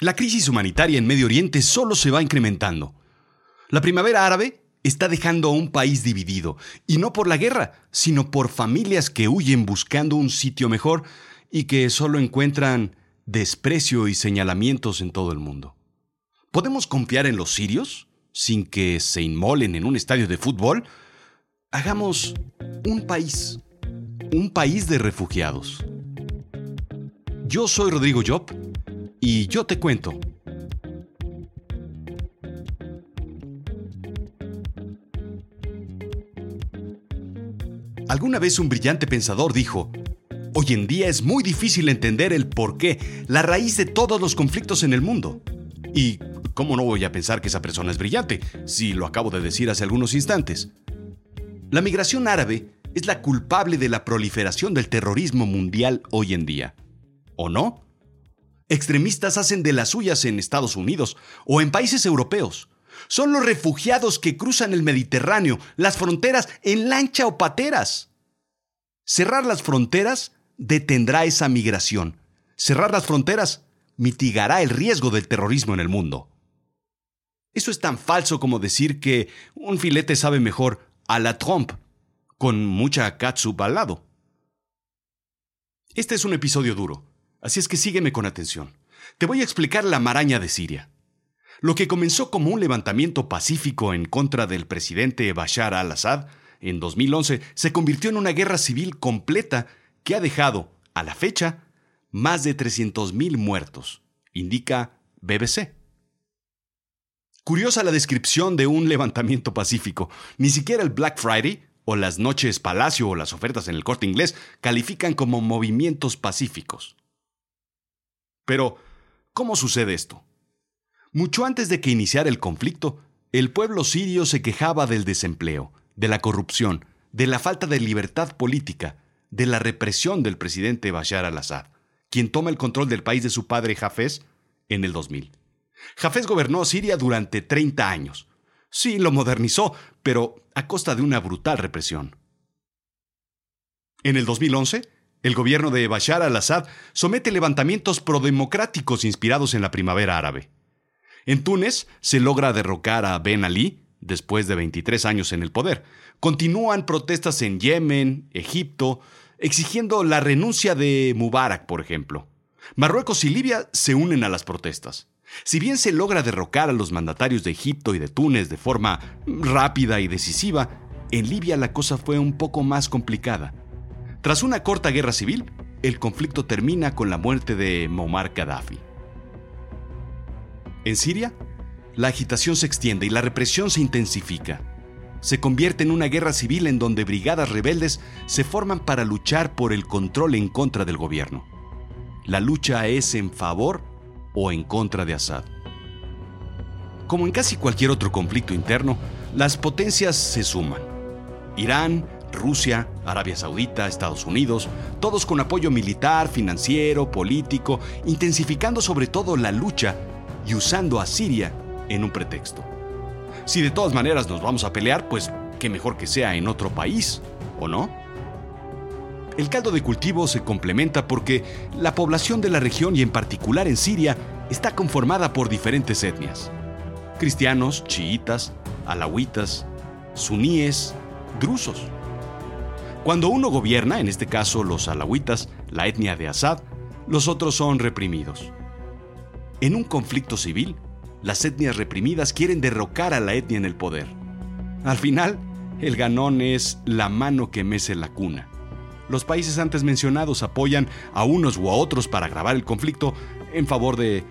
La crisis humanitaria en Medio Oriente solo se va incrementando. La primavera árabe está dejando a un país dividido, y no por la guerra, sino por familias que huyen buscando un sitio mejor y que solo encuentran desprecio y señalamientos en todo el mundo. ¿Podemos confiar en los sirios sin que se inmolen en un estadio de fútbol? Hagamos un país, un país de refugiados. Yo soy Rodrigo Job y yo te cuento. Alguna vez un brillante pensador dijo, Hoy en día es muy difícil entender el porqué, la raíz de todos los conflictos en el mundo. Y, ¿cómo no voy a pensar que esa persona es brillante, si lo acabo de decir hace algunos instantes? La migración árabe es la culpable de la proliferación del terrorismo mundial hoy en día. ¿O no? Extremistas hacen de las suyas en Estados Unidos o en países europeos. Son los refugiados que cruzan el Mediterráneo, las fronteras en lancha o pateras. Cerrar las fronteras detendrá esa migración. Cerrar las fronteras mitigará el riesgo del terrorismo en el mundo. Eso es tan falso como decir que un filete sabe mejor a la Trump, con mucha catsup al lado. Este es un episodio duro Así es que sígueme con atención. Te voy a explicar la maraña de Siria. Lo que comenzó como un levantamiento pacífico en contra del presidente Bashar al-Assad en 2011 se convirtió en una guerra civil completa que ha dejado, a la fecha, más de 300.000 muertos, indica BBC. Curiosa la descripción de un levantamiento pacífico. Ni siquiera el Black Friday, o las noches Palacio o las ofertas en el corte inglés califican como movimientos pacíficos. Pero, ¿cómo sucede esto? Mucho antes de que iniciara el conflicto, el pueblo sirio se quejaba del desempleo, de la corrupción, de la falta de libertad política, de la represión del presidente Bashar al-Assad, quien toma el control del país de su padre Hafez en el 2000. Hafez gobernó Siria durante 30 años. Sí, lo modernizó, pero a costa de una brutal represión. En el 2011, el gobierno de Bashar al-Assad somete levantamientos prodemocráticos inspirados en la primavera árabe. En Túnez se logra derrocar a Ben Ali después de 23 años en el poder. Continúan protestas en Yemen, Egipto, exigiendo la renuncia de Mubarak, por ejemplo. Marruecos y Libia se unen a las protestas. Si bien se logra derrocar a los mandatarios de Egipto y de Túnez de forma rápida y decisiva, en Libia la cosa fue un poco más complicada. Tras una corta guerra civil, el conflicto termina con la muerte de Muammar Gaddafi. En Siria, la agitación se extiende y la represión se intensifica. Se convierte en una guerra civil en donde brigadas rebeldes se forman para luchar por el control en contra del gobierno. La lucha es en favor o en contra de Assad. Como en casi cualquier otro conflicto interno, las potencias se suman. Irán, Rusia, Arabia Saudita, Estados Unidos, todos con apoyo militar, financiero, político, intensificando sobre todo la lucha y usando a Siria en un pretexto. Si de todas maneras nos vamos a pelear, pues qué mejor que sea en otro país, ¿o no? El caldo de cultivo se complementa porque la población de la región y en particular en Siria está conformada por diferentes etnias. Cristianos, chiitas, alawitas, suníes, drusos. Cuando uno gobierna, en este caso los alawitas, la etnia de Assad, los otros son reprimidos. En un conflicto civil, las etnias reprimidas quieren derrocar a la etnia en el poder. Al final, el ganón es la mano que mece la cuna. Los países antes mencionados apoyan a unos u a otros para agravar el conflicto en favor de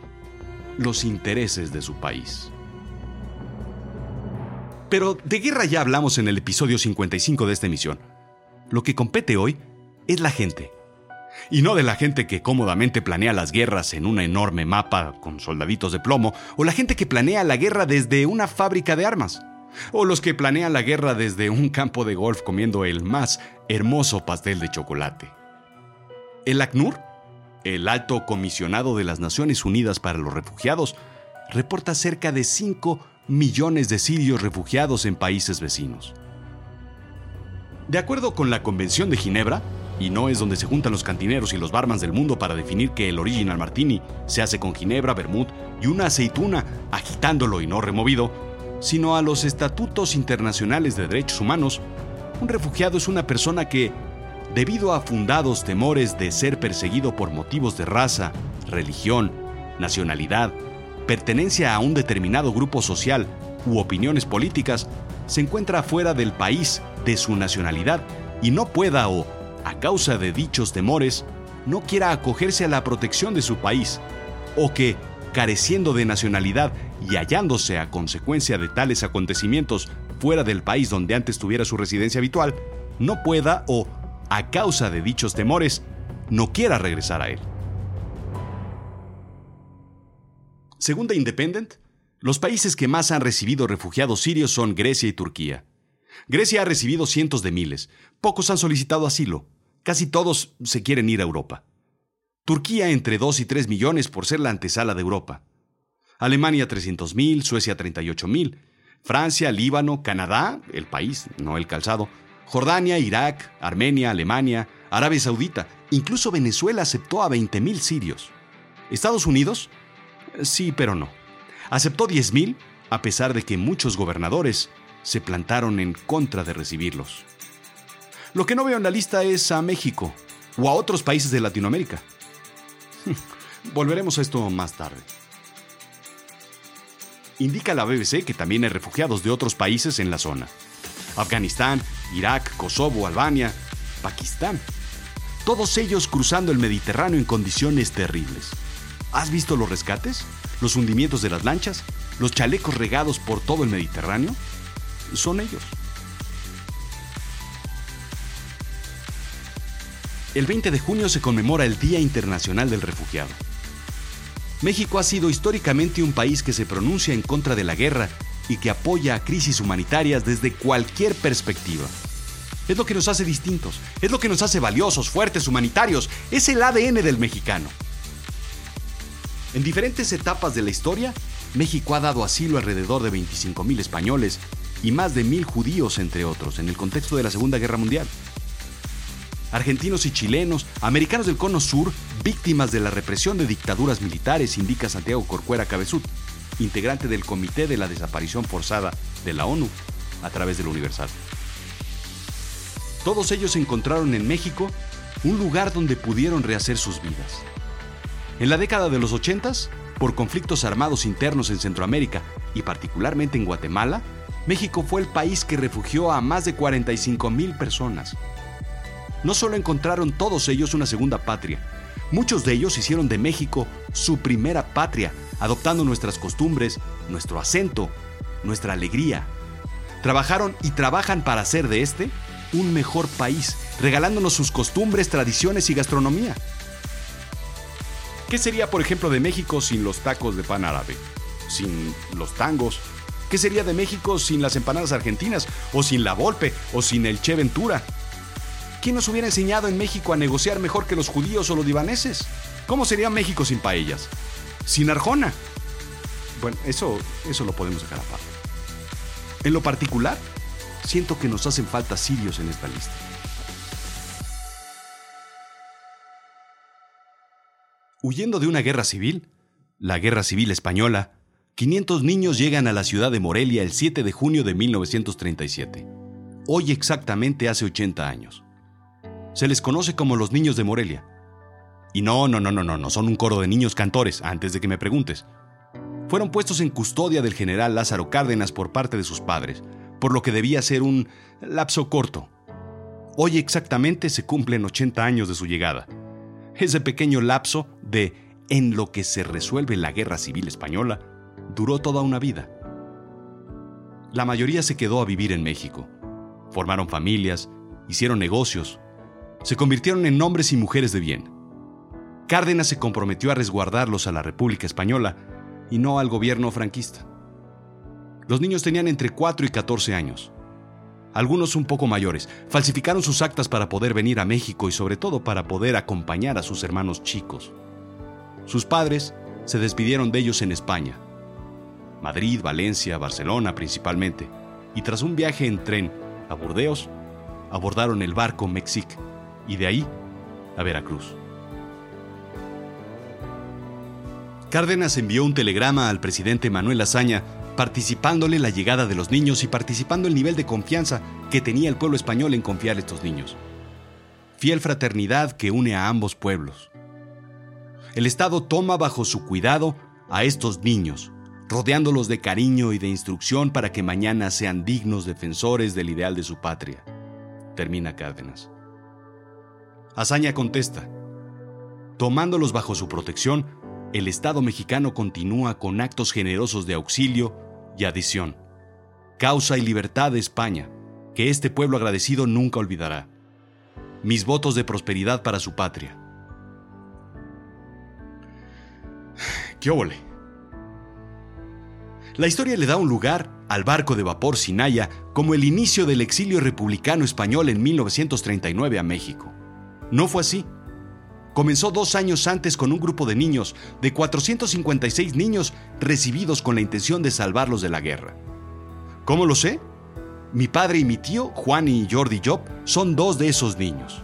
los intereses de su país. Pero de guerra ya hablamos en el episodio 55 de esta emisión. Lo que compete hoy es la gente. Y no de la gente que cómodamente planea las guerras en una enorme mapa con soldaditos de plomo, o la gente que planea la guerra desde una fábrica de armas, o los que planean la guerra desde un campo de golf comiendo el más hermoso pastel de chocolate. El ACNUR, el alto comisionado de las Naciones Unidas para los Refugiados, reporta cerca de 5 millones de sirios refugiados en países vecinos. De acuerdo con la Convención de Ginebra, y no es donde se juntan los cantineros y los barmans del mundo para definir que el original martini se hace con ginebra, vermut y una aceituna, agitándolo y no removido, sino a los estatutos internacionales de derechos humanos, un refugiado es una persona que, debido a fundados temores de ser perseguido por motivos de raza, religión, nacionalidad, pertenencia a un determinado grupo social u opiniones políticas, se encuentra fuera del país de su nacionalidad y no pueda o a causa de dichos temores, no quiera acogerse a la protección de su país, o que, careciendo de nacionalidad y hallándose a consecuencia de tales acontecimientos fuera del país donde antes tuviera su residencia habitual, no pueda o, a causa de dichos temores, no quiera regresar a él. Según The Independent, los países que más han recibido refugiados sirios son Grecia y Turquía. Grecia ha recibido cientos de miles, pocos han solicitado asilo, casi todos se quieren ir a Europa. Turquía entre 2 y 3 millones por ser la antesala de Europa. Alemania 300.000, Suecia 38.000, Francia, Líbano, Canadá, el país, no el calzado, Jordania, Irak, Armenia, Alemania, Arabia Saudita, incluso Venezuela aceptó a 20.000 sirios. Estados Unidos, sí, pero no. Aceptó 10.000 a pesar de que muchos gobernadores se plantaron en contra de recibirlos. Lo que no veo en la lista es a México o a otros países de Latinoamérica. Volveremos a esto más tarde. Indica la BBC que también hay refugiados de otros países en la zona. Afganistán, Irak, Kosovo, Albania, Pakistán. Todos ellos cruzando el Mediterráneo en condiciones terribles. ¿Has visto los rescates? ¿Los hundimientos de las lanchas? ¿Los chalecos regados por todo el Mediterráneo? Son ellos. El 20 de junio se conmemora el Día Internacional del Refugiado. México ha sido históricamente un país que se pronuncia en contra de la guerra y que apoya a crisis humanitarias desde cualquier perspectiva. Es lo que nos hace distintos, es lo que nos hace valiosos, fuertes, humanitarios, es el ADN del mexicano. En diferentes etapas de la historia, México ha dado asilo a alrededor de 25.000 españoles y más de 1.000 judíos, entre otros, en el contexto de la Segunda Guerra Mundial argentinos y chilenos, americanos del Cono Sur, víctimas de la represión de dictaduras militares, indica Santiago Corcuera Cabezut, integrante del Comité de la Desaparición Forzada de la ONU, a través del Universal. Todos ellos encontraron en México un lugar donde pudieron rehacer sus vidas. En la década de los 80, por conflictos armados internos en Centroamérica y particularmente en Guatemala, México fue el país que refugió a más de 45 mil personas, no solo encontraron todos ellos una segunda patria, muchos de ellos hicieron de México su primera patria, adoptando nuestras costumbres, nuestro acento, nuestra alegría. Trabajaron y trabajan para hacer de este un mejor país, regalándonos sus costumbres, tradiciones y gastronomía. ¿Qué sería, por ejemplo, de México sin los tacos de pan árabe? Sin los tangos. ¿Qué sería de México sin las empanadas argentinas? ¿O sin la Volpe? ¿O sin el Che Ventura? ¿Quién nos hubiera enseñado en México a negociar mejor que los judíos o los libaneses? ¿Cómo sería México sin paellas? Sin Arjona. Bueno, eso, eso lo podemos dejar aparte. En lo particular, siento que nos hacen falta sirios en esta lista. Huyendo de una guerra civil, la Guerra Civil Española, 500 niños llegan a la ciudad de Morelia el 7 de junio de 1937. Hoy exactamente hace 80 años. Se les conoce como los niños de Morelia. Y no, no, no, no, no, no son un coro de niños cantores, antes de que me preguntes. Fueron puestos en custodia del general Lázaro Cárdenas por parte de sus padres, por lo que debía ser un lapso corto. Hoy exactamente se cumplen 80 años de su llegada. Ese pequeño lapso de en lo que se resuelve la guerra civil española duró toda una vida. La mayoría se quedó a vivir en México. Formaron familias, hicieron negocios, se convirtieron en hombres y mujeres de bien. Cárdenas se comprometió a resguardarlos a la República Española y no al gobierno franquista. Los niños tenían entre 4 y 14 años. Algunos un poco mayores, falsificaron sus actas para poder venir a México y sobre todo para poder acompañar a sus hermanos chicos. Sus padres se despidieron de ellos en España, Madrid, Valencia, Barcelona principalmente, y tras un viaje en tren a Burdeos, abordaron el barco Mexic y de ahí a Veracruz. Cárdenas envió un telegrama al presidente Manuel Azaña participándole la llegada de los niños y participando el nivel de confianza que tenía el pueblo español en confiar a estos niños. Fiel fraternidad que une a ambos pueblos. El Estado toma bajo su cuidado a estos niños, rodeándolos de cariño y de instrucción para que mañana sean dignos defensores del ideal de su patria. Termina Cárdenas. Azaña contesta, tomándolos bajo su protección, el Estado mexicano continúa con actos generosos de auxilio y adición. Causa y libertad de España, que este pueblo agradecido nunca olvidará. Mis votos de prosperidad para su patria. ¡Qué óvole! La historia le da un lugar al barco de vapor Sinaya como el inicio del exilio republicano español en 1939 a México. No fue así. Comenzó dos años antes con un grupo de niños, de 456 niños recibidos con la intención de salvarlos de la guerra. ¿Cómo lo sé? Mi padre y mi tío, Juan y Jordi Job, son dos de esos niños.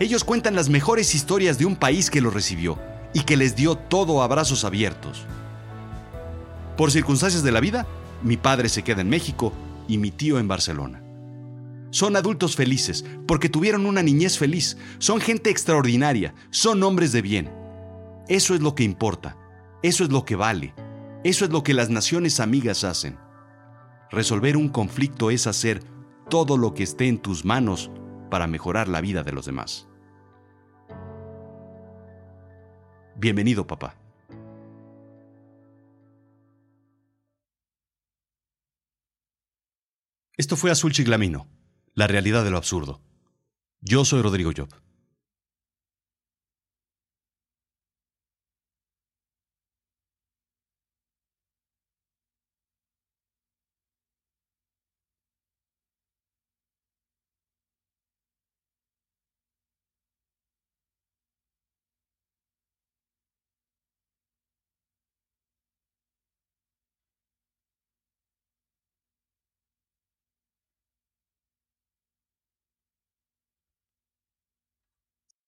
Ellos cuentan las mejores historias de un país que los recibió y que les dio todo a brazos abiertos. Por circunstancias de la vida, mi padre se queda en México y mi tío en Barcelona. Son adultos felices porque tuvieron una niñez feliz, son gente extraordinaria, son hombres de bien. Eso es lo que importa, eso es lo que vale, eso es lo que las naciones amigas hacen. Resolver un conflicto es hacer todo lo que esté en tus manos para mejorar la vida de los demás. Bienvenido, papá. Esto fue Azul Chiglamino, la realidad de lo absurdo. Yo soy Rodrigo Job.